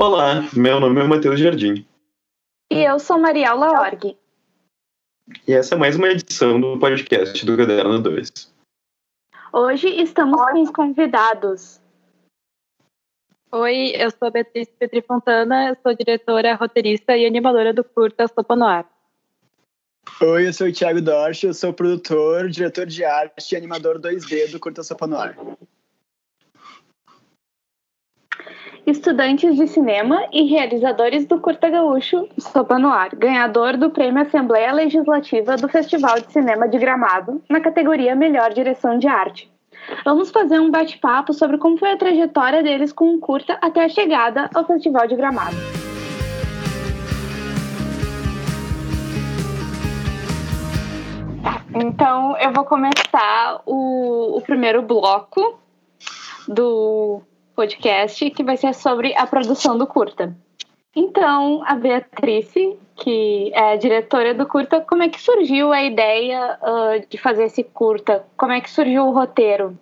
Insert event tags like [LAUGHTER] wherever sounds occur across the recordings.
Olá, meu nome é Matheus Jardim. E eu sou Mariela Org. E essa é mais uma edição do podcast do Caderno 2. Hoje estamos com os convidados. Oi, eu sou a Beatriz Petri Fontana, sou diretora, roteirista e animadora do curta Sopa no Ar. Oi, eu sou o Thiago Dorsch, eu sou produtor, diretor de arte e animador 2D do curta Sopa no Ar. Estudantes de cinema e realizadores do Curta Gaúcho Sopa no Ar, ganhador do Prêmio Assembleia Legislativa do Festival de Cinema de Gramado, na categoria Melhor Direção de Arte. Vamos fazer um bate-papo sobre como foi a trajetória deles com o curta até a chegada ao Festival de Gramado. Então, eu vou começar o, o primeiro bloco do podcast que vai ser sobre a produção do curta. Então, a Beatriz, que é a diretora do curta, como é que surgiu a ideia uh, de fazer esse curta? Como é que surgiu o roteiro?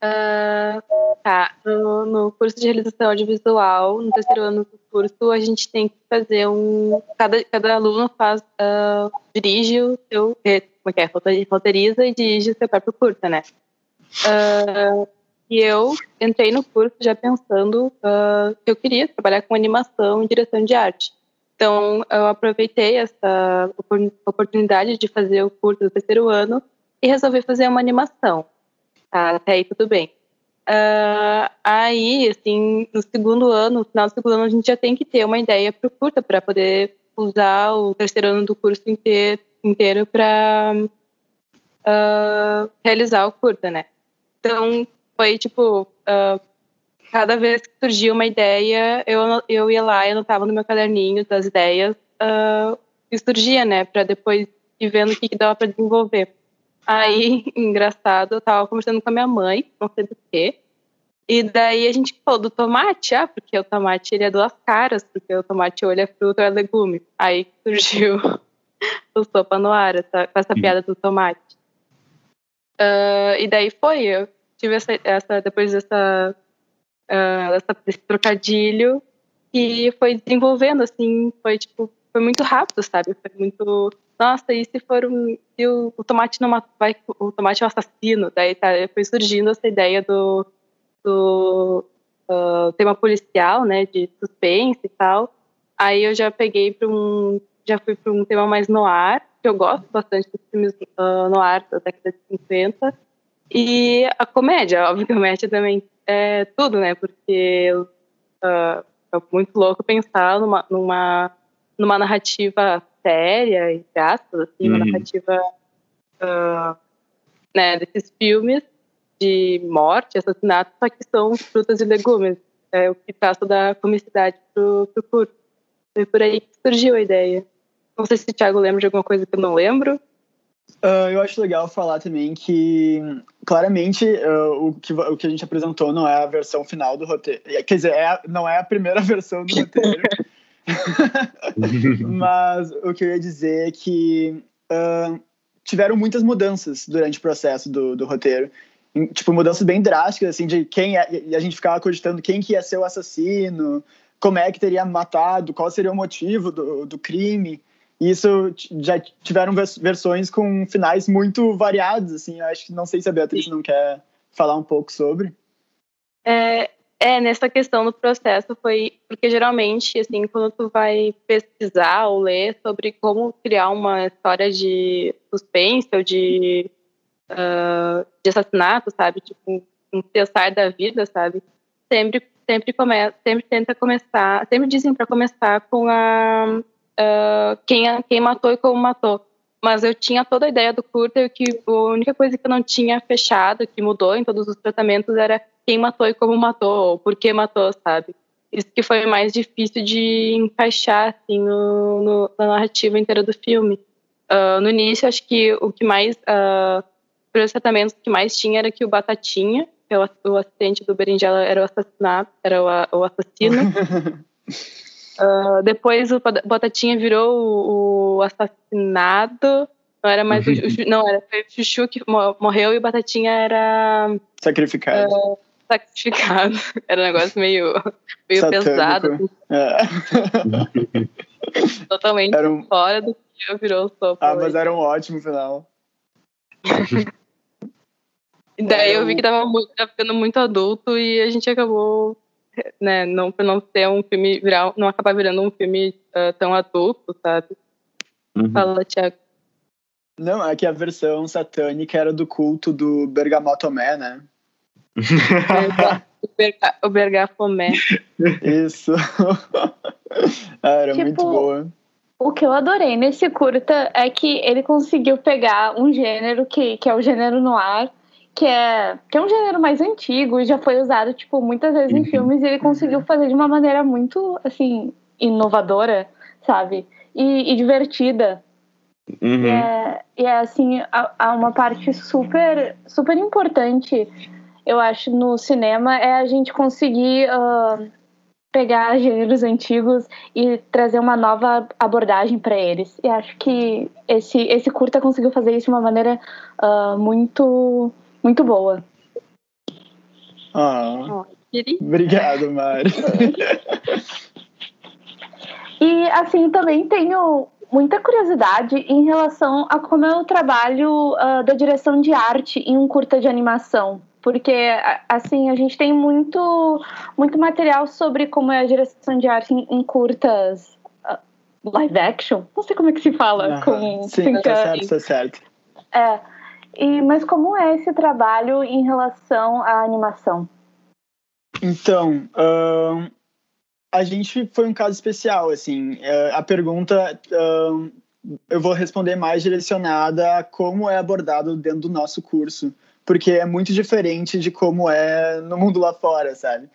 Uh, tá, no, no, curso de realização audiovisual, no terceiro ano do curso, a gente tem que fazer um. Cada, cada aluno faz, uh, dirige o seu. Como é, é? Roteiriza e dirige o seu próprio curta, né? Uh, e eu entrei no curso já pensando uh, que eu queria trabalhar com animação e direção de arte. Então, eu aproveitei essa oportunidade de fazer o curso do terceiro ano e resolvi fazer uma animação. Tá, até aí tudo bem. Uh, aí, assim, no segundo ano, no final do segundo ano, a gente já tem que ter uma ideia para o curso, para poder usar o terceiro ano do curso inteiro, inteiro para uh, realizar o curso, né? Então, foi tipo, uh, cada vez que surgia uma ideia, eu, eu ia lá e anotava no meu caderninho das ideias uh, e surgia, né, para depois ir vendo o que, que dava para desenvolver. Aí, [LAUGHS] engraçado, eu tava conversando com a minha mãe, não sei do que, e daí a gente falou do tomate, ah, porque o tomate ele é duas caras, porque o tomate ou ele é fruta ou é legume. Aí [LAUGHS] surgiu o sopa no ar, essa, com essa piada do tomate. Uh, e daí foi, eu tive essa, essa depois dessa, uh, desse trocadilho e foi desenvolvendo assim, foi tipo, foi muito rápido, sabe? Foi muito, nossa, e se for um, o, o tomate não vai, o tomate é um assassino, daí tá, foi surgindo essa ideia do, do uh, tema policial, né, de suspense e tal. Aí eu já peguei para um, já fui para um tema mais no ar, que eu gosto bastante dos filmes uh, no ar da década de 50 e a comédia, óbvio que a comédia também é tudo, né? Porque uh, é muito louco pensar numa, numa, numa narrativa séria, e aspas, assim, uhum. uma narrativa uh, né, desses filmes de morte, assassinato, só que são frutas e legumes. É o que traz toda a comicidade pro, pro curso. Foi por aí que surgiu a ideia. Não sei se o Thiago lembra de alguma coisa que eu não lembro. Uh, eu acho legal falar também que, claramente, uh, o, que, o que a gente apresentou não é a versão final do roteiro. Quer dizer, é, não é a primeira [LAUGHS] versão do roteiro. [LAUGHS] Mas o que eu ia dizer é que uh, tiveram muitas mudanças durante o processo do, do roteiro. Tipo, mudanças bem drásticas, assim, de quem é, e a gente ficava cogitando quem que ia ser o assassino, como é que teria matado, qual seria o motivo do, do crime. E isso já tiveram versões com finais muito variados, assim. Eu acho que não sei se a Beatriz não quer falar um pouco sobre. É, é, nessa questão do processo foi porque geralmente, assim, quando tu vai pesquisar ou ler sobre como criar uma história de suspense ou de, uh, de assassinato, sabe, tipo um cessar da vida, sabe, sempre sempre começa, sempre tenta começar, sempre dizem para começar com a uh, quem, quem matou e como matou. Mas eu tinha toda a ideia do curta e que a única coisa que eu não tinha fechado, que mudou em todos os tratamentos, era quem matou e como matou, ou por que matou, sabe? Isso que foi mais difícil de encaixar, assim, no, no na narrativa inteira do filme. Uh, no início, acho que o que mais... Uh, os tratamentos que mais tinha era que o Batatinha, que é o, o assistente do Berinjela, era o assassinato, era o, o assassino. [LAUGHS] Uh, depois o Batatinha virou o, o, assassinado. Não era mais o, o, Não, era o Chuchu que morreu e o Batatinha era. Sacrificado. Uh, sacrificado. [LAUGHS] Era um negócio meio, meio Satânico. pesado, É. [LAUGHS] totalmente um- fora do que virou sopa. Ah, mas era um ótimo final. [LAUGHS] E daí eu vi que tava, muito, tava ficando muito adulto e a gente acabou, [LAUGHS] né, não, pra não ter um filme, virar, não acabar virando um filme ah, tão adulto, sabe? Uhum. Fala, Thiago. Não, é que a versão satânica era do culto do Bergamotomé, né? [LAUGHS] O, Berga, o Bergafomé. Isso. [LAUGHS] Ah, era Tipo, muito boa. O que eu adorei nesse curta é que ele conseguiu pegar um gênero que, que é o gênero noir, que é, que é um gênero mais antigo e já foi usado tipo, muitas vezes em Uhum. filmes, e ele conseguiu fazer de uma maneira muito assim, inovadora, sabe? E, e divertida. Uhum. E é, e é assim, há uma parte super, super importante, eu acho, no cinema, é a gente conseguir ah, pegar gêneros antigos e trazer uma nova abordagem para eles. E acho que esse, esse curta conseguiu fazer isso de uma maneira ah, muito, muito boa. Ah, obrigado, Mari. [LAUGHS] E assim, também tenho muita curiosidade em relação a como é o trabalho ah, da direção de arte em um curta de animação. Porque, assim, a gente tem muito, muito material sobre como é a direção de arte em, em curtas ah, live action. Não sei como é que se fala. Aham. Com, Sim, tá certo, tá certo. É. E, mas como é esse trabalho em relação à animação? Então, ahn, a gente foi um caso especial, assim. É, a pergunta ahn, eu vou responder mais direcionada a como é abordado dentro do nosso curso, porque é muito diferente de como é no mundo lá fora, sabe?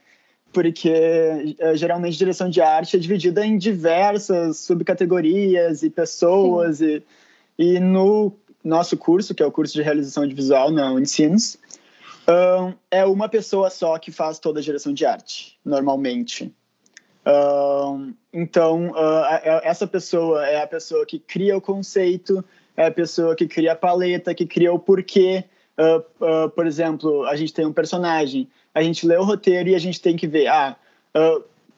Porque eh, geralmente direção de arte é dividida em diversas subcategorias e pessoas, e, e no nosso curso, que é o curso de realização de visual na Unicinos, Ahn, é uma pessoa só que faz toda a direção de arte, normalmente. Ahn, então, a- essa pessoa é a pessoa que cria o conceito, é a pessoa que cria a paleta, que cria o porquê. Ah, ah, por exemplo, a gente tem um personagem, a gente lê o roteiro e a gente tem que ver, ah,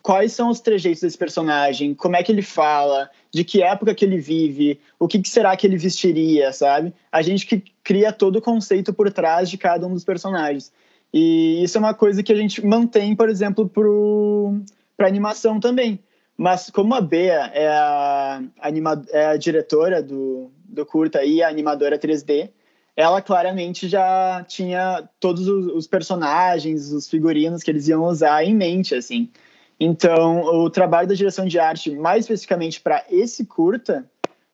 quais são os trejeitos desse personagem, como é que ele fala, de que época que ele vive, o que, que será que ele vestiria, sabe? A gente que cria todo o conceito por trás de cada um dos personagens. E isso é uma coisa que a gente mantém, por exemplo, para animação também. Mas como a Bea é a, anima, é a diretora do, do curta e a animadora 3D, ela claramente já tinha todos os, os personagens, os figurinos que eles iam usar em mente, assim. Então, o trabalho da direção de arte, mais especificamente para esse curta,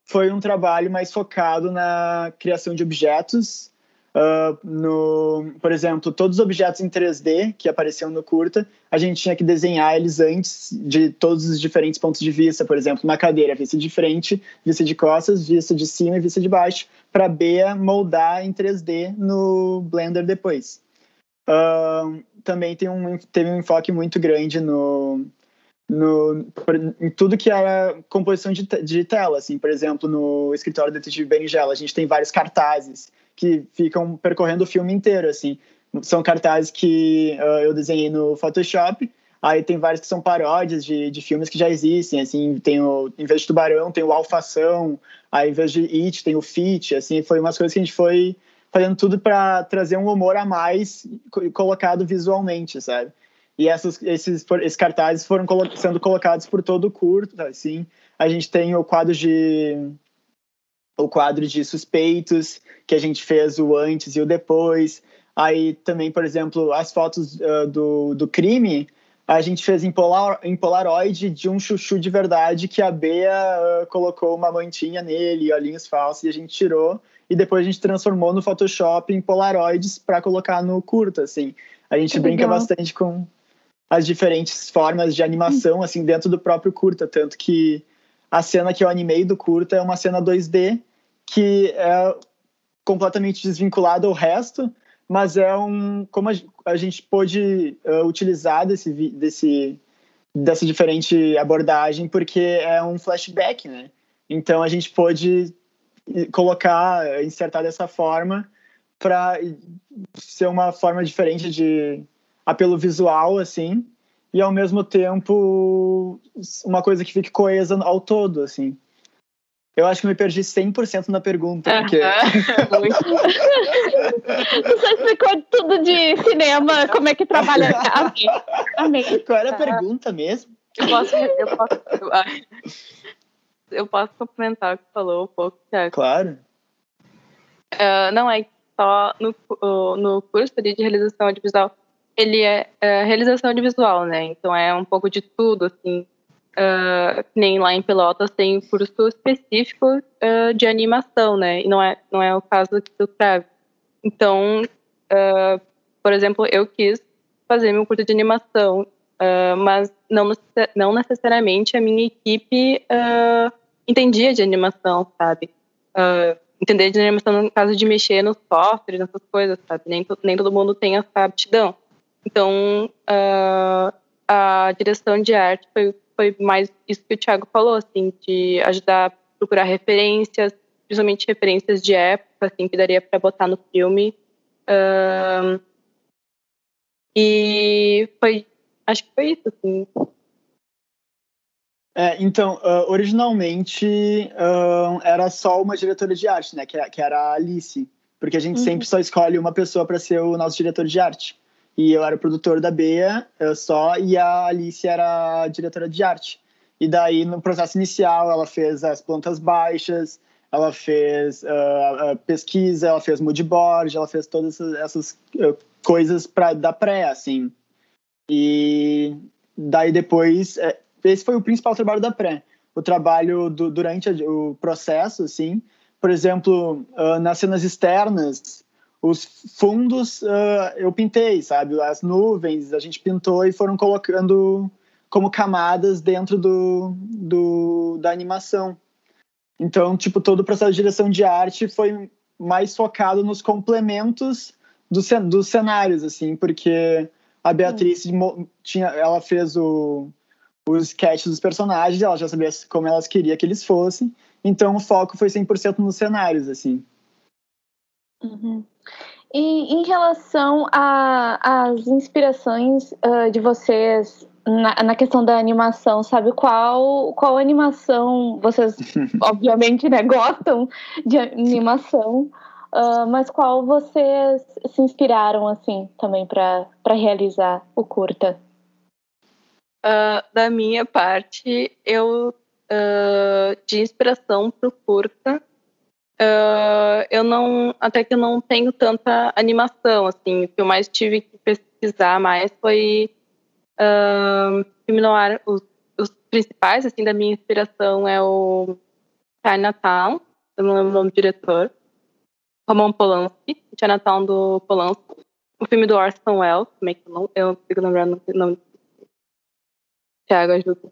foi um trabalho mais focado na criação de objetos. Uh, no, por exemplo, todos os objetos em 3D que apareciam no curta, a gente tinha que desenhar eles antes de todos os diferentes pontos de vista. Por exemplo, uma cadeira, vista de frente, vista de costas, vista de cima e vista de baixo, para Bea moldar em 3D no Blender depois. Uh, também tem um, teve um enfoque muito grande no, no, em tudo que era composição de, de tela, assim, por exemplo, no escritório do detetive Berinjela, a gente tem vários cartazes que ficam percorrendo o filme inteiro, assim, são cartazes que uh, eu desenhei no Photoshop, aí tem vários que são paródias de, de filmes que já existem, assim, tem o, em vez de Tubarão, tem o Alfação, aí em vez de It, tem o Fit, assim, foi umas coisas que a gente foi fazendo tudo para trazer um humor a mais colocado visualmente, sabe? E essas, esses, esses cartazes foram colo sendo colocados por todo o curto, assim. A gente tem o quadro de o quadro de suspeitos que a gente fez o antes e o depois. Aí também, por exemplo, as fotos uh, do, do crime a gente fez em, polar, em Polaroid de um chuchu de verdade que a Bea uh, colocou uma mantinha nele, olhinhos falsos, e a gente tirou e depois a gente transformou no Photoshop em Polaroids para colocar no curto, assim. A gente Que brinca legal. bastante com as diferentes formas de animação, assim, dentro do próprio curta, tanto que a cena que eu animei do curta é uma cena 2D que é completamente desvinculada ao resto, mas é um como a, a gente pôde uh, utilizar desse, desse dessa diferente abordagem porque é um flashback, né? Então a gente pôde colocar, insertar dessa forma para ser uma forma diferente de apelo visual, assim, e ao mesmo tempo uma coisa que fique coesa ao todo, assim. Eu acho que me perdi 100% na pergunta, porque... [LAUGHS] [LAUGHS] Você explicou tudo de cinema, como é que trabalha. Amém. Amém. Qual era a pergunta mesmo? Eu posso, eu posso, eu posso complementar o que falou um pouco, Thiago. Claro. Uh, não é só no, no curso de realização audiovisual, ele é uh, realização audiovisual, né? Então é um pouco de tudo, assim. Uh, nem lá em Pelotas tem um curso específico uh, de animação, né? E não é, não é o caso aqui do Crave. Então, uh, por exemplo, eu quis fazer meu curso de animação, mas não, não necessariamente a minha equipe entendia de animação, sabe? entender de animação no caso de mexer nos softwares, nessas coisas, sabe? Nem, nem todo mundo tem essa aptidão. Então, a direção de arte foi foi mais isso que o Thiago falou, assim, de ajudar a procurar referências, principalmente referências de época, assim, que daria para botar no filme. Um, e foi, acho que foi isso, assim. É, então, uh, originalmente uh, era só uma diretora de arte, né, que, que era a Alice, porque a gente uhum. sempre só escolhe uma pessoa para ser o nosso diretor de arte. E eu era o produtor da Bea eu só, e a Alice era a diretora de arte. E daí, no processo inicial, ela fez as plantas baixas, ela fez uh, pesquisa, ela fez moodboard, ela fez todas essas, coisas para da pré, assim. E daí depois, é, esse foi o principal trabalho da pré. O trabalho do, durante o processo, assim, por exemplo, uh, nas cenas externas, os fundos uh, eu pintei, sabe? As nuvens a gente pintou e foram colocando como camadas dentro do, do, da animação. Então, tipo, todo o processo de direção de arte foi mais focado nos complementos do, dos cenários, assim, porque a Beatriz hum. tinha, ela fez o, os sketches dos personagens, ela já sabia como elas queria que eles fossem, então o foco foi 100% nos cenários, assim. Uhum. E em relação às inspirações uh, de vocês na, na, questão da animação, sabe qual, qual animação vocês, [LAUGHS] obviamente, né, gostam de animação, uh, mas qual vocês se inspiraram, assim, também para realizar o curta? Uh, da minha parte, eu, de inspiração para o curta, Uh, eu não, até que eu não tenho tanta animação, assim, o que eu mais tive que pesquisar mais foi uh, filme noir, os, os, principais, assim, da minha inspiração é o Chinatown, eu não lembro o nome do diretor, Roman Polanski, Chinatown do Polanski, o filme do Orson Welles, também que eu não, eu fico lembrando o nome Thiago, ajuda.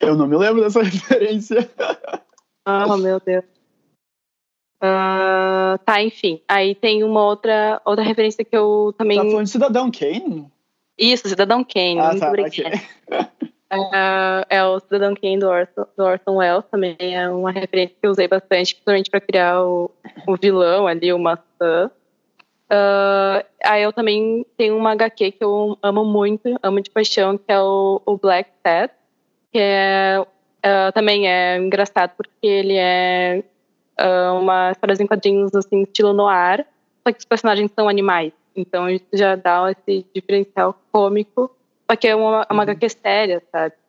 Eu não me lembro dessa [LAUGHS] referência. Oh, meu Deus. Uh, tá, enfim. Aí tem uma outra, outra referência que eu também. Tá falando de Cidadão Kane? Isso, Cidadão Kane. Ah, tá, okay. uh, é o Cidadão Kane do Orson, do Orson Welles, também é uma referência que eu usei bastante, principalmente para criar o, o, vilão ali, o maçã. Uh, aí eu também tenho uma HQ que eu amo muito, amo de paixão, que é o, o Black Cat, que é, uh, também é engraçado porque ele é uh, uma história em quadrinhos assim, estilo noir, só que os personagens são animais. Então isso já dá esse diferencial cômico, só que é uma, uma uhum. HQ séria, sabe? [LAUGHS]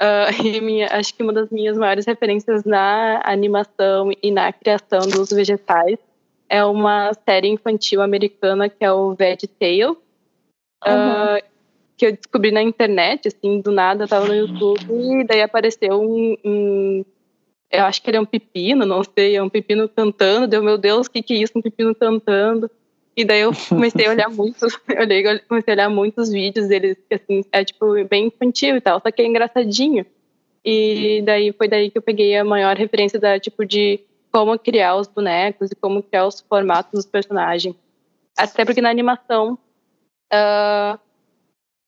Uh, minha, acho que uma das minhas maiores referências na animação e na criação dos vegetais é uma série infantil americana que é o Veg Tale, uhum. uh, que eu descobri na internet, assim, do nada, eu tava no YouTube e daí apareceu um, um eu acho que ele é um pepino, não sei, é um pepino cantando. Deu, meu Deus, o que, que é isso, um pepino cantando? E daí eu comecei a olhar muitos, [LAUGHS] eu comecei a olhar muitos vídeos deles, que assim, é tipo bem infantil e tal, só que é engraçadinho. E daí foi daí que eu peguei a maior referência da tipo de como criar os bonecos e como criar os formatos dos personagens. Até porque na animação uh,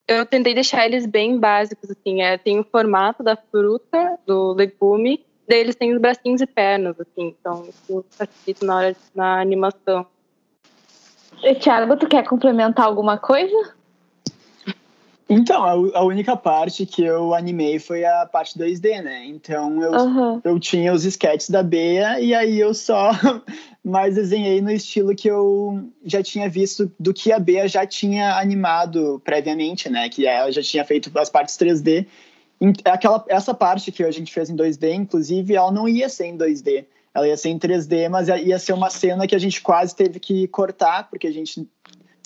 eu tentei deixar eles bem básicos, assim, é, tem o formato da fruta, do legume, eles têm os bracinhos e pernas, assim, então isso facilita na hora na animação. Thiago, tu quer complementar alguma coisa? Então, a, a, única parte que eu animei foi a parte 2D, né? Então eu, uhum. eu tinha os sketches da Bea e aí eu só [LAUGHS] mais desenhei no estilo que eu já tinha visto do que a Bea já tinha animado previamente, né? Que ela já tinha feito as partes 3D. Aquela, essa parte que a gente fez em 2D, inclusive, ela não ia ser em 2D. Ela ia ser em 3D, mas ia ser uma cena que a gente quase teve que cortar, porque a gente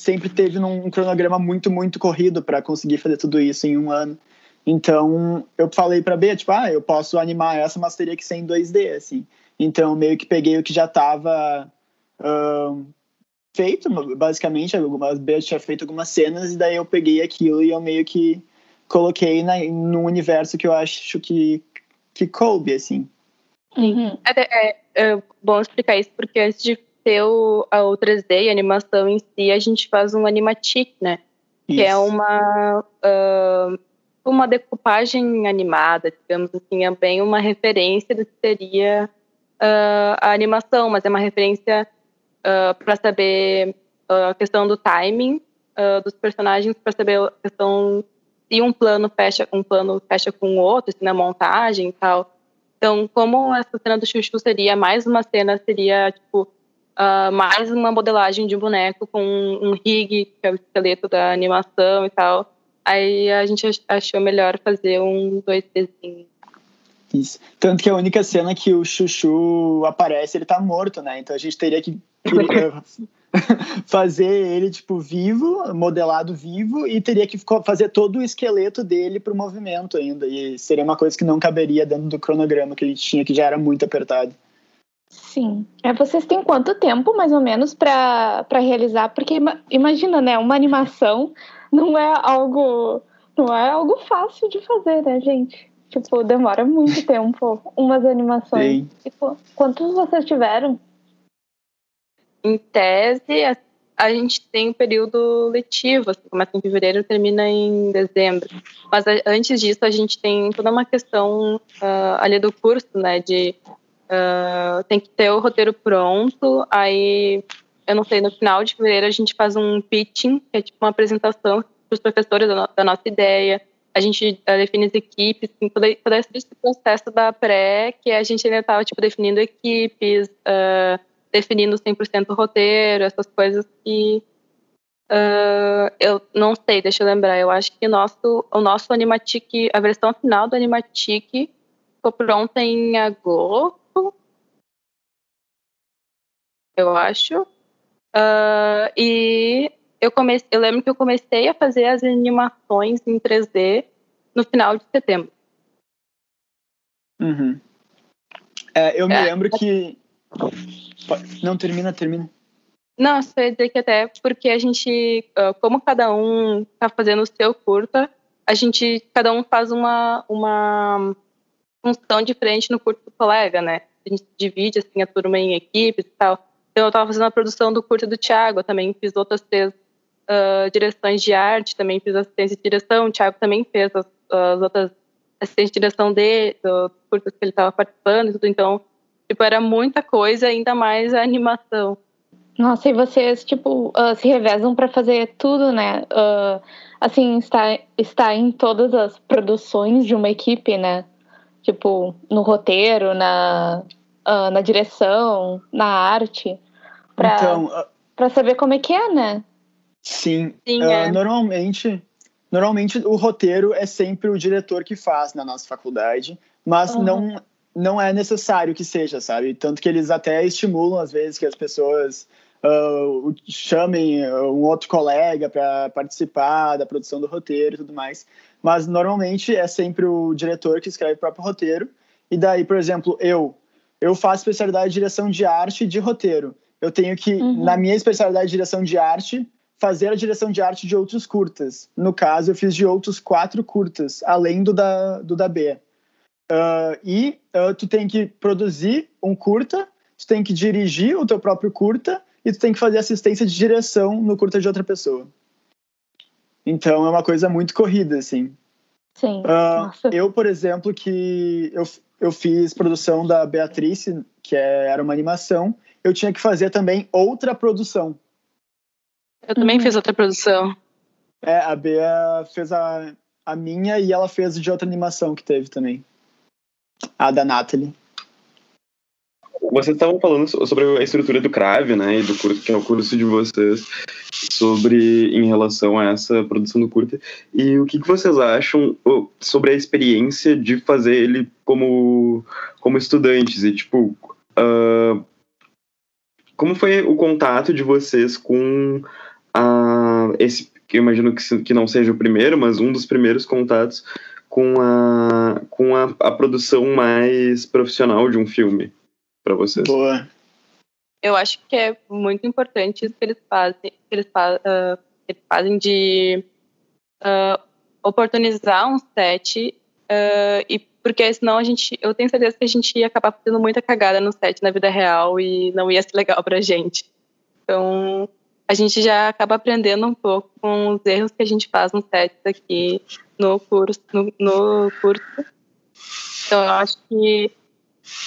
sempre teve num cronograma muito, muito corrido para conseguir fazer tudo isso em um ano. Então, eu falei para B, tipo, ah, eu posso animar essa, mas teria que ser em 2D, assim. Então, meio que peguei o que já estava uh, feito, basicamente, algumas B tinha feito algumas cenas, e daí eu peguei aquilo e eu meio que coloquei na, no universo que eu acho que, que coube, assim. Uhum. É, é, é bom explicar isso, porque antes de ter o, a, o 3D e a animação em si, a gente faz um animatic, né? Isso. Que é uma, uh, uma decupagem animada, digamos assim, é bem uma referência do que seria uh, a animação, mas é uma referência uh, para saber a questão do timing dos personagens, para saber a questão se um plano fecha um plano fecha com o outro, se na montagem e tal. Então, como essa cena do Chuchu seria mais uma cena, seria tipo uh, mais uma modelagem de um boneco com um rig, que é o esqueleto da animação e tal. Aí a gente achou melhor fazer um 2Dzinho. Isso. Tanto que a única cena que o Chuchu aparece, ele tá morto, né? Então a gente teria que [LAUGHS] [LAUGHS] fazer ele, tipo, vivo, modelado vivo, e teria que fazer todo o esqueleto dele pro movimento ainda. E seria uma coisa que não caberia dentro do cronograma que a gente tinha, que já era muito apertado. Sim. É, vocês têm quanto tempo, mais ou menos, para realizar? Porque imagina, né? Uma animação [LAUGHS] não é algo. Não é algo fácil de fazer, né, gente? Tipo, demora muito [LAUGHS] tempo umas animações. Sim. Tipo, quantos vocês tiveram? Em tese, a, a gente tem um período letivo, assim, começa em fevereiro e termina em dezembro. Mas a, antes disso, a gente tem toda uma questão uh, ali do curso, né, de Uh, tem que ter o roteiro pronto, aí, eu não sei, no final de fevereiro a gente faz um pitching, que é tipo uma apresentação para os professores da, no, da, nossa ideia, a gente uh, define as equipes, tem todo, todo, esse processo da pré, que a gente ainda estava, tipo, definindo equipes, uh, definindo 100% o roteiro, essas coisas que eu não sei, deixa eu lembrar, eu acho que nosso, o nosso Animatic, a versão final do Animatic ficou pronta em agosto, eu acho. Uh, e eu, comecei, eu lembro que eu comecei a fazer as animações em 3D no final de setembro. Uhum. É, eu me é. lembro que. Não, termina, termina. Não, só ia dizer que até porque a gente, ah, como cada um está fazendo o seu curta, a gente, cada um faz uma, uma função diferente no curto do colega, né? A gente divide assim, a turma em equipes e tal. Então, eu estava fazendo a produção do curso do Thiago, também fiz outras três uh, direções de arte, também fiz assistência de direção, o Thiago também fez as, as outras assistência de direção dele, do curso que ele estava participando e tudo, então, tipo, era muita coisa, ainda mais a animação. Nossa, e vocês, tipo, uh, se revezam para fazer tudo, né? Uh, assim, está, está em todas as produções de uma equipe, né? Tipo, no roteiro, na, uh, na direção, na arte, para então, uh, saber como é que é, né? Sim, sim uh, é. normalmente, normalmente o roteiro é sempre o diretor que faz na nossa faculdade, mas uhum. não não é necessário que seja, sabe? Tanto que eles até estimulam às vezes que as pessoas Uh, chamem um outro colega para participar da produção do roteiro e tudo mais. Mas normalmente é sempre o diretor que escreve o próprio roteiro. E daí, por exemplo, eu eu faço especialidade de direção de arte e de roteiro. Eu tenho que, uhum. na minha especialidade de direção de arte, fazer a direção de arte de outros curtas. No caso, eu fiz de outros quatro curtas, além do da, do da B. Uh, e uh, tu tem que produzir um curta, tu tem que dirigir o teu próprio curta e tu tem que fazer assistência de direção no curta de outra pessoa. Então é uma coisa muito corrida, assim. Sim. Uh, eu, por exemplo, que eu, eu fiz produção da Beatrice, que é, era uma animação, eu tinha que fazer também outra produção. Eu também uhum. fiz outra produção. É, a Bea fez a, a minha e ela fez de outra animação que teve também. A da Natalie. Vocês estavam falando sobre a estrutura do CRAV, né, e do curso, que é o curso de vocês, sobre em relação a essa produção do curta. E o que, que vocês acham sobre a experiência de fazer ele como, como estudantes? E, tipo, uh, como foi o contato de vocês com a, esse, que eu imagino que, que não seja o primeiro, mas um dos primeiros contatos com a, com a, a produção mais profissional de um filme? Para vocês? Boa. Eu acho que é muito importante isso que eles fazem, que eles, uh, eles fazem de uh, oportunizar um set uh, e porque senão a gente, eu tenho certeza que a gente ia acabar fazendo muita cagada no set na vida real e não ia ser legal pra gente. Então, a gente já acaba aprendendo um pouco com os erros que a gente faz no set aqui no curso, no, no curso. Então, eu acho que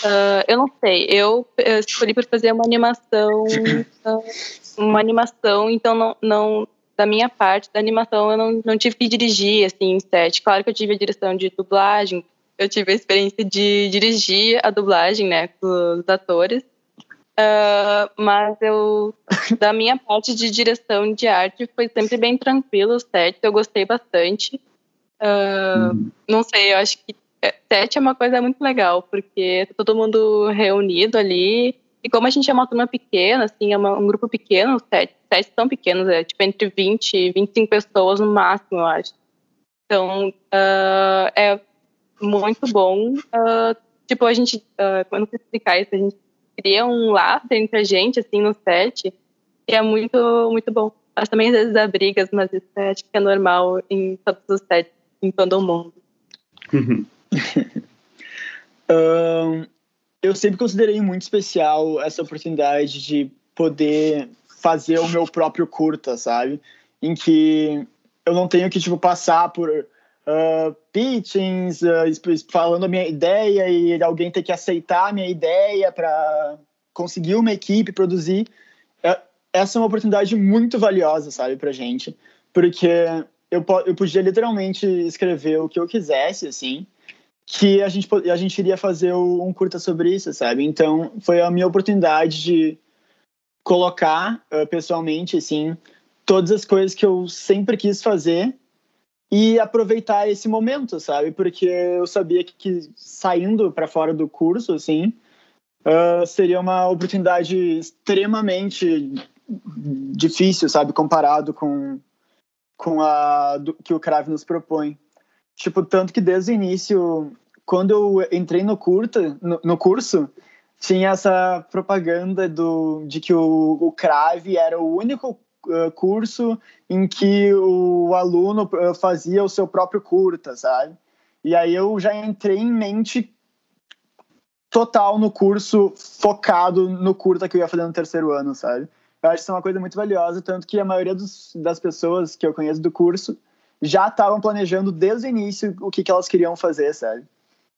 Uh, eu não sei, eu, eu escolhi por fazer uma animação, uh, [LAUGHS] uma animação, então não, não, da minha parte, da animação, eu não, não tive que dirigir, assim, em set. Claro que eu tive a direção de dublagem, eu tive a experiência de dirigir a dublagem, né, dos atores, uh, mas eu, [LAUGHS] da minha parte de direção de arte, foi sempre bem tranquilo o set, eu gostei bastante. Uhum. Não sei, eu acho que Sete é uma coisa muito legal, porque tá todo mundo reunido ali. E como a gente é uma turma pequena, assim, é uma, um grupo pequeno, sete, sete são pequenos, é tipo entre 20 e 25 pessoas no máximo, eu acho. Então, uh, é muito bom. Uh, tipo, a gente, eu não sei explicar isso, a gente cria um laço entre a gente, assim, no set, e é muito, muito bom. Mas também às vezes há brigas, mas isso é, acho que é normal em todos os sets, em todo o mundo. [LAUGHS] um, eu sempre considerei muito especial essa oportunidade de poder fazer o meu próprio curta, sabe? Em que eu não tenho que tipo passar por uh, pitchings, uh, falando a minha ideia e alguém ter que aceitar a minha ideia para conseguir uma equipe produzir. É, essa é uma oportunidade muito valiosa, sabe, pra gente, porque eu, eu podia literalmente escrever o que eu quisesse, assim, que a gente, a gente iria fazer um curta sobre isso, sabe? Então, foi a minha oportunidade de colocar uh, pessoalmente, assim, todas as coisas que eu sempre quis fazer e aproveitar esse momento, sabe? Porque eu sabia que, que saindo para fora do curso, assim, uh, seria uma oportunidade extremamente difícil, sabe? Comparado com, com a do, que o Crave nos propõe. Tipo, tanto que desde o início, quando eu entrei no, curta, no, no curso, tinha essa propaganda do, de que o, o CRAVE era o único uh, curso em que o aluno uh, fazia o seu próprio curta, sabe? E aí eu já entrei em mente total no curso, focado no curta que eu ia fazer no terceiro ano, sabe? Eu acho isso uma coisa muito valiosa, tanto que a maioria dos, das pessoas que eu conheço do curso já estavam planejando desde o início o que, que elas queriam fazer, sabe?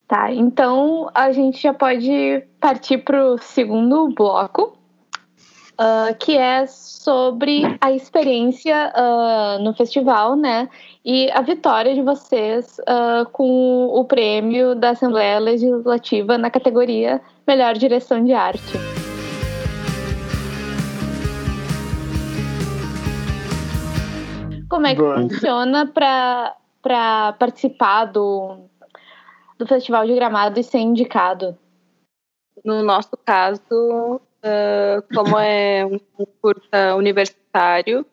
Tá, então a gente já pode partir para o segundo bloco, uh, que é sobre a experiência uh, no festival, né? E a vitória de vocês uh, com o prêmio da Assembleia Legislativa na categoria Melhor Direção de Arte. Como é que Boa. funciona para participar do, do Festival de Gramado e ser indicado? No nosso caso, uh, como é um curta universitário,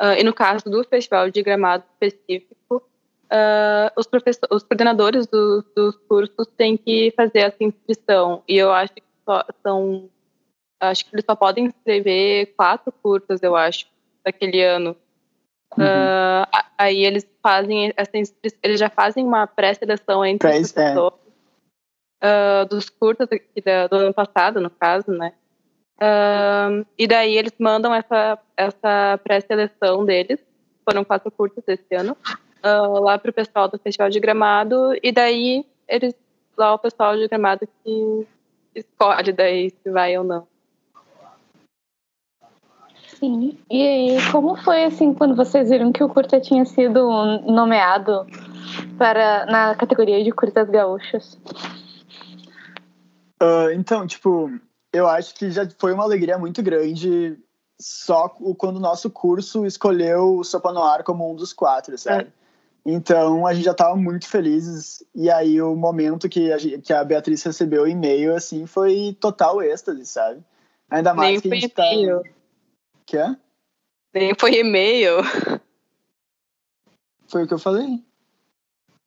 uh, e no caso do Festival de Gramado específico, uh, os, os coordenadores do, dos cursos têm que fazer essa inscrição. E eu acho que só, são. Acho que eles só podem inscrever quatro curtas, eu acho, daquele ano. Uhum. Uh, aí eles fazem essa eles já fazem uma pré-seleção entre Pré, as pessoas é. uh, dos curtas do ano passado, no caso, né? Uh, e daí eles mandam essa, essa pré-seleção deles, foram quatro curtas esse ano, lá para o pessoal do Festival de Gramado, e daí eles, lá o pessoal de Gramado que escolhe daí se vai ou não. Sim. E como foi assim quando vocês viram que o curta tinha sido nomeado para na categoria de curtas gaúchos? Uh, então, tipo, eu acho que já foi uma alegria muito grande só quando o nosso curso escolheu o Sopa Noir como um dos quatro, sabe? É. Então a gente já estava muito felizes e aí o momento que a, que a Beatriz recebeu o e-mail assim foi total êxtase, sabe? Ainda mais Nem que a gente tá... Que é? Nem foi e-mail. Foi o que eu falei.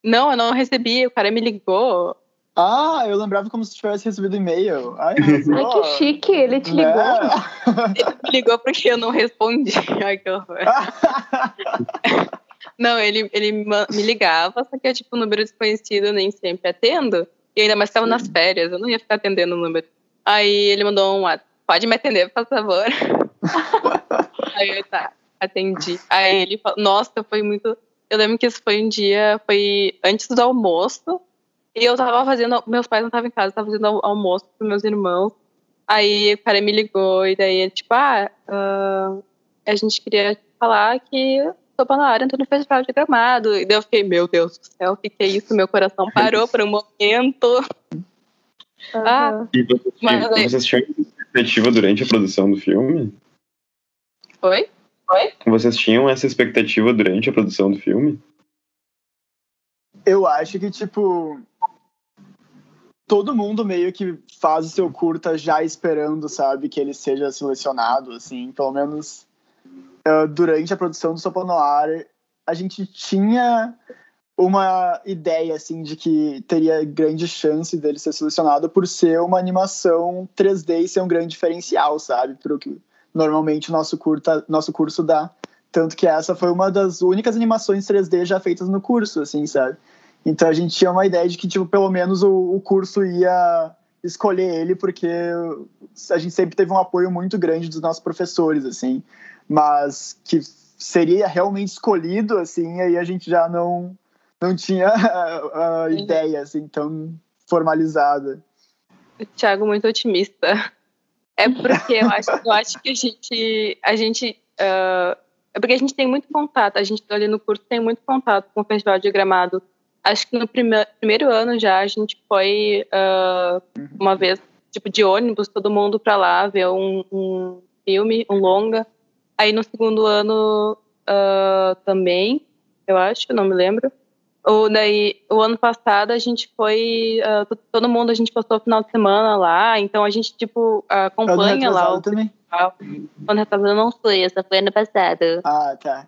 Não, eu não recebi, o cara me ligou. Ah, eu lembrava como se tivesse recebido e-mail. Ai, [LAUGHS] Ai, que chique, ele te ligou. É. [LAUGHS] Ele me ligou porque eu não respondi. [LAUGHS] Ai, que horror. não, ele, ele me ligava, só que é tipo um número desconhecido, eu nem sempre atendo. E ainda mais estava nas férias, eu não ia ficar atendendo o número. Aí ele mandou um WhatsApp, pode me atender, por favor. [LAUGHS] Aí eu, tá, atendi. Aí ele falou, nossa, foi muito... Eu lembro que isso foi um dia, foi antes do almoço, e eu tava fazendo, meus pais não estavam em casa, eu tava fazendo almoço pros meus irmãos. Aí o cara me ligou e daí ele, tipo, ah, uh, a gente queria falar que Sopa na área entrou no festival de gramado. E daí eu fiquei, meu Deus do céu, o que, que é isso? Meu coração parou por um momento. Uhum. Ah, e vocês, mas, vocês tinham expectativa durante a produção do filme? Oi? Oi? Vocês tinham essa expectativa durante a produção do filme? Eu acho que, tipo, todo mundo meio que faz o seu curta já esperando, sabe, que ele seja selecionado, assim, pelo menos uh, durante a produção do Sopa Noir, a gente tinha uma ideia, assim, de que teria grande chance dele ser selecionado por ser uma animação 3D e ser um grande diferencial, sabe, pro que normalmente o nosso, curta, nosso curso dá. Tanto que essa foi uma das únicas animações 3D já feitas no curso, assim, sabe? Então a gente tinha uma ideia de que, tipo, pelo menos o, o curso ia escolher ele, porque a gente sempre teve um apoio muito grande dos nossos professores, assim. Mas que seria realmente escolhido, assim, aí a gente já não, não tinha [LAUGHS] a, a ideia, assim, tão formalizada. O Thiago muito otimista. É porque eu acho, eu acho que a gente, a gente uh, é porque a gente tem muito contato, a gente ali no curso tem muito contato com o Festival de Gramado acho que no prime primeiro ano já a gente foi uh, uma vez, tipo, de ônibus, todo mundo para lá ver um, um, filme, um longa. Aí no segundo ano uh, também, eu acho, não me lembro. Ou daí, o ano passado a gente foi, uh, todo mundo, a gente passou o final de semana lá, então a gente, tipo, acompanha lá o também. Ano retrasado não foi, essa foi ano passado. Ah, tá.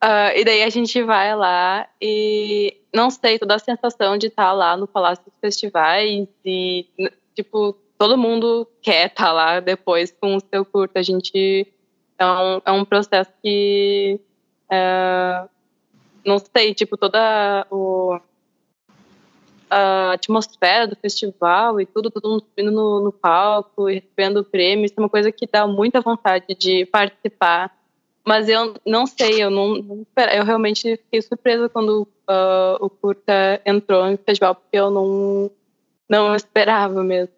Uh, [LAUGHS] e daí a gente vai lá e não sei, toda a sensação de estar tá lá no Palácio dos Festivais e, tipo, todo mundo quer estar tá lá depois com o seu curto. A gente. É um, é um processo que. Uh, não sei, tipo, toda o, a atmosfera do festival e tudo, todo mundo subindo no, no palco e recebendo o prêmio, isso é uma coisa que dá muita vontade de participar mas eu não sei, eu não, não eu realmente fiquei surpresa quando uh, o curta entrou no festival, porque eu não, não esperava mesmo.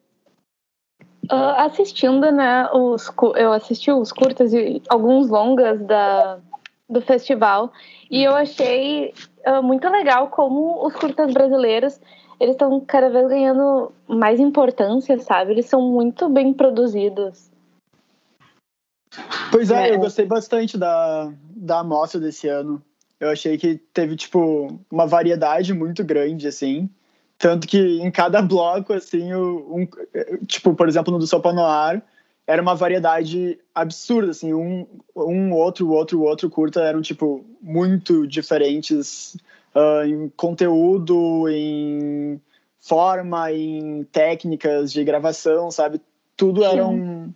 Uh, assistindo, né, os, eu assisti os curtas e alguns longas da, do festival e eu achei uh, muito legal como os curtas brasileiros eles estão cada vez ganhando mais importância, sabe? Eles são muito bem produzidos. Pois é, é, eu gostei bastante da, da amostra desse ano. Eu achei que teve, tipo, uma variedade muito grande, assim. Tanto que em cada bloco, assim, um, tipo, por exemplo, no do Sopa Noir, era uma variedade absurda, assim, um, um outro, outro, outro curta eram, tipo, muito diferentes uh, em conteúdo, em forma, em técnicas de gravação, sabe? Tudo era um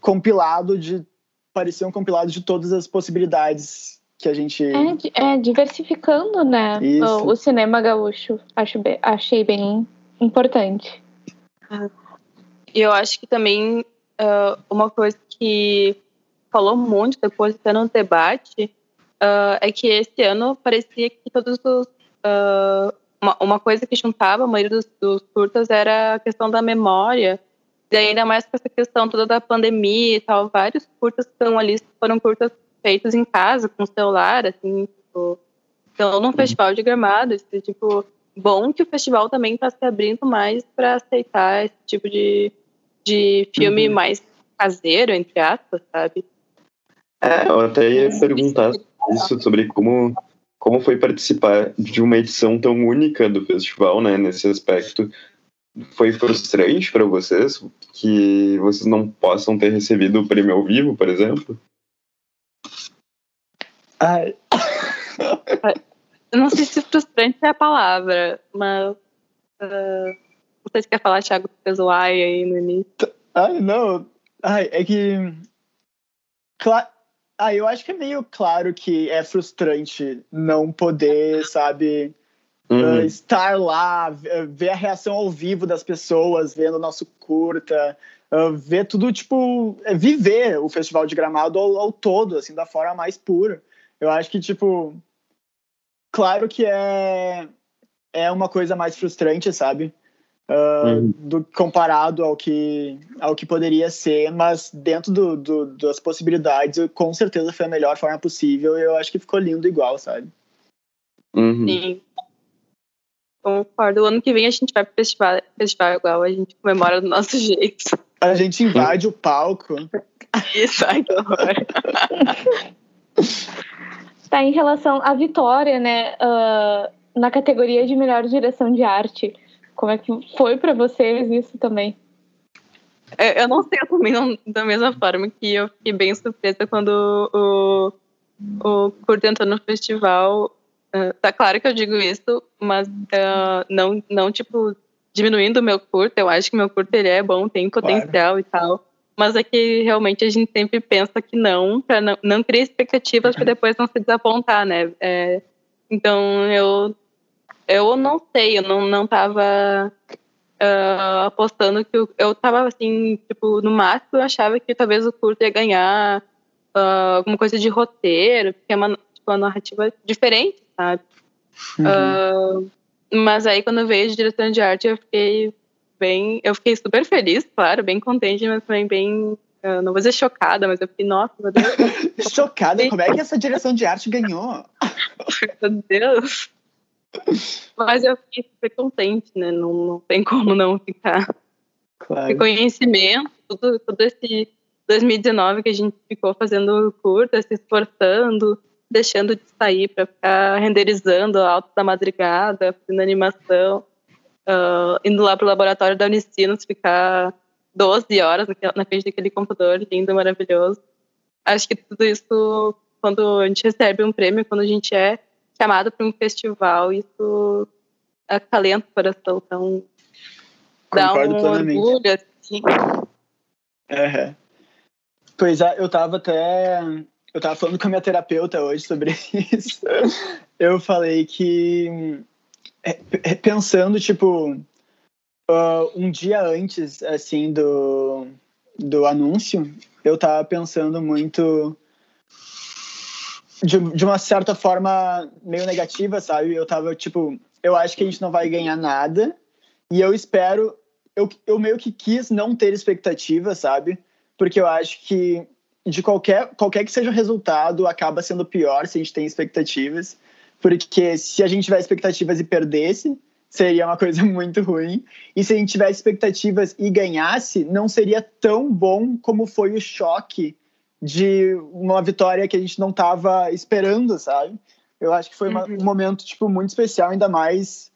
compilado de parecia um compilado de todas as possibilidades que a gente é, é diversificando né o, o, cinema gaúcho. Acho bem, achei bem importante. E eu acho que também uh, uma coisa que falou muito depois até no debate uh, é que esse ano parecia que todos os uh, uma, uma, coisa que juntava a maioria dos, dos curtas era a questão da memória E ainda mais com essa questão toda da pandemia e tal, vários curtas estão ali foram curtas feitos em casa, com celular, assim, tipo, então num festival de gramado, esse, tipo, bom que o festival também está se abrindo mais para aceitar esse tipo de, de filme uhum. mais caseiro, entre aspas, sabe? É, eu até ia perguntar isso sobre como, como foi participar de uma edição tão única do festival, né, nesse aspecto. Foi frustrante para vocês que vocês não possam ter recebido o prêmio ao vivo, por exemplo? Ai. [LAUGHS] Eu não sei se frustrante é a palavra, mas. Uh, sei se quer falar Thiago Pesuai aí no início. Ai, não. Ai, é que. Claro. Ah, eu acho que é meio claro que é frustrante não poder, [LAUGHS] sabe, uhum. uh, estar lá, ver a reação ao vivo das pessoas, vendo o nosso curta, uh, ver tudo, tipo, é viver o Festival de Gramado ao, ao, todo, assim, da forma mais pura. Eu acho que, tipo, claro que é, é uma coisa mais frustrante, sabe? Uh, uhum. do, comparado ao que, ao que poderia ser, mas dentro do, do, das possibilidades, com certeza foi a melhor forma possível e eu acho que ficou lindo igual, sabe? Uhum. Sim. Concordo. O ano que vem a gente vai pro festival, festival igual, a gente comemora do nosso [LAUGHS] jeito. A gente invade o palco. Isso, ai que horror. [LAUGHS] tá, em relação à vitória, né, uh, na categoria de melhor direção de arte, como é que foi para vocês isso também? É, eu não sei, eu também não, da mesma forma que eu fiquei bem surpresa quando o, o Curto entrou no festival. Uh, tá claro que eu digo isso, mas uh, não, não, tipo, diminuindo o meu curto. Eu acho que meu curto ele é bom, tem potencial claro. e tal. Mas é que realmente a gente sempre pensa que não, para não, não criar expectativas para depois não se desapontar, né? É, então eu eu não sei, eu não, não tava uh, apostando que eu, eu tava assim, tipo, no máximo eu achava que talvez o curto ia ganhar uh, alguma coisa de roteiro, porque é uma, tipo, uma narrativa diferente, sabe? Uhum. Uh, mas aí quando eu veio de direção de arte eu fiquei bem, eu fiquei super feliz, claro, bem contente, mas também bem não vou dizer chocada, mas eu fiquei, nossa, meu Deus. [LAUGHS] chocada? Como é que essa direção de arte ganhou? [LAUGHS] meu Deus. Mas eu fiquei super contente, né? Não, não tem como não ficar. Claro. Reconhecimento, tudo, todo esse 2019 que a gente ficou fazendo curta, se esforçando, deixando de sair para ficar renderizando alto da madrugada, fazendo animação, uh, indo lá para o laboratório da Unicinos, ficar 12 horas na frente daquele computador lindo, maravilhoso. Acho que tudo isso, quando a gente recebe um prêmio, quando a gente é chamado para um festival, isso acalenta o coração. Então, dá um plenamente. orgulho, assim. Uhum. Pois é, eu tava até. Eu tava falando com a minha terapeuta hoje sobre [LAUGHS] isso. Eu falei que. É, é, pensando, tipo, uh, um dia antes, assim, do, do anúncio, eu tava pensando muito de, de uma certa forma meio negativa, sabe? Eu tava tipo, eu acho que a gente não vai ganhar nada e eu espero. Eu, eu meio que quis não ter expectativa, sabe? Porque eu acho que de qualquer, qualquer que seja o resultado, acaba sendo pior se a gente tem expectativas. Porque se a gente tiver expectativas e perdesse, seria uma coisa [LAUGHS] muito ruim. E se a gente tivesse expectativas e ganhasse, não seria tão bom como foi o choque de uma vitória que a gente não estava esperando, sabe? Eu acho que foi uma, uhum. um momento tipo muito especial, ainda mais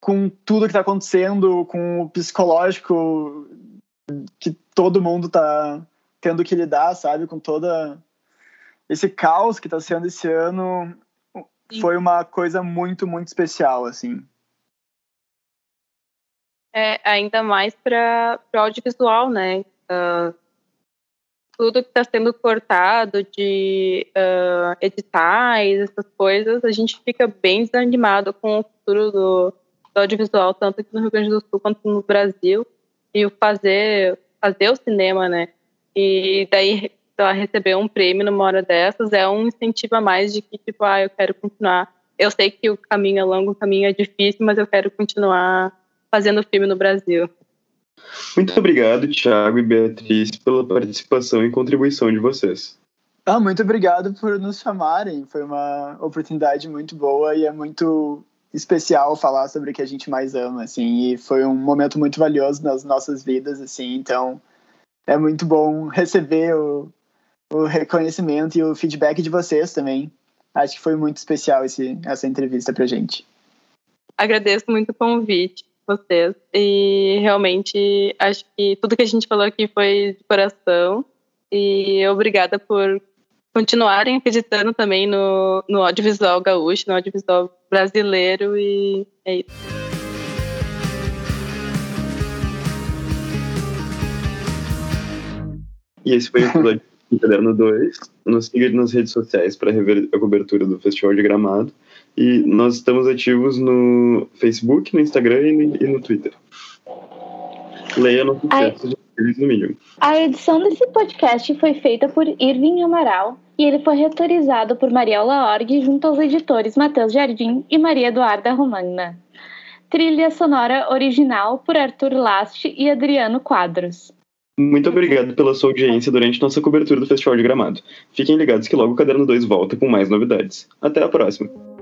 com tudo que está acontecendo, com o psicológico que todo mundo está tendo que lidar, sabe? Com toda esse caos que está sendo esse ano, Sim. foi uma coisa muito, muito especial, assim. É, ainda mais para o audiovisual, né? Uh, tudo que está sendo cortado de uh, editais, essas coisas, a gente fica bem desanimado com o futuro do, do, audiovisual, tanto aqui no Rio Grande do Sul quanto no Brasil, e o fazer, fazer o cinema, né? E daí lá, receber um prêmio numa hora dessas é um incentivo a mais de que, tipo, ah, eu quero continuar. Eu sei que o caminho é longo, o caminho é difícil, mas eu quero continuar fazendo filme no Brasil. Muito obrigado, Thiago e Beatriz, pela participação e contribuição de vocês. Ah, muito obrigado por nos chamarem. Foi uma oportunidade muito boa e é muito especial falar sobre o que a gente mais ama, assim, e foi um momento muito valioso nas nossas vidas, assim, então é muito bom receber o, o reconhecimento e o feedback de vocês também. Acho que foi muito especial esse, essa entrevista pra gente. Agradeço muito o convite vocês e realmente acho que tudo que a gente falou aqui foi de coração e obrigada por continuarem acreditando também no, no audiovisual gaúcho, no audiovisual brasileiro e é isso. E esse foi o episódio do Caderno 2. Nos siga nas redes sociais para rever a cobertura do Festival de Gramado. E nós estamos ativos no Facebook, no Instagram e no, Twitter. Leia nosso texto de no Medium. A edição desse podcast foi feita por Irving Amaral e ele foi retorizado por Mariela Org junto aos editores Matheus Jardim e Maria Eduarda Romagna. Trilha sonora original por Arthur Last e Adriano Quadros. Muito obrigado pela sua audiência durante nossa cobertura do Festival de Gramado. Fiquem ligados que logo o Caderno 2 volta com mais novidades. Até a próxima!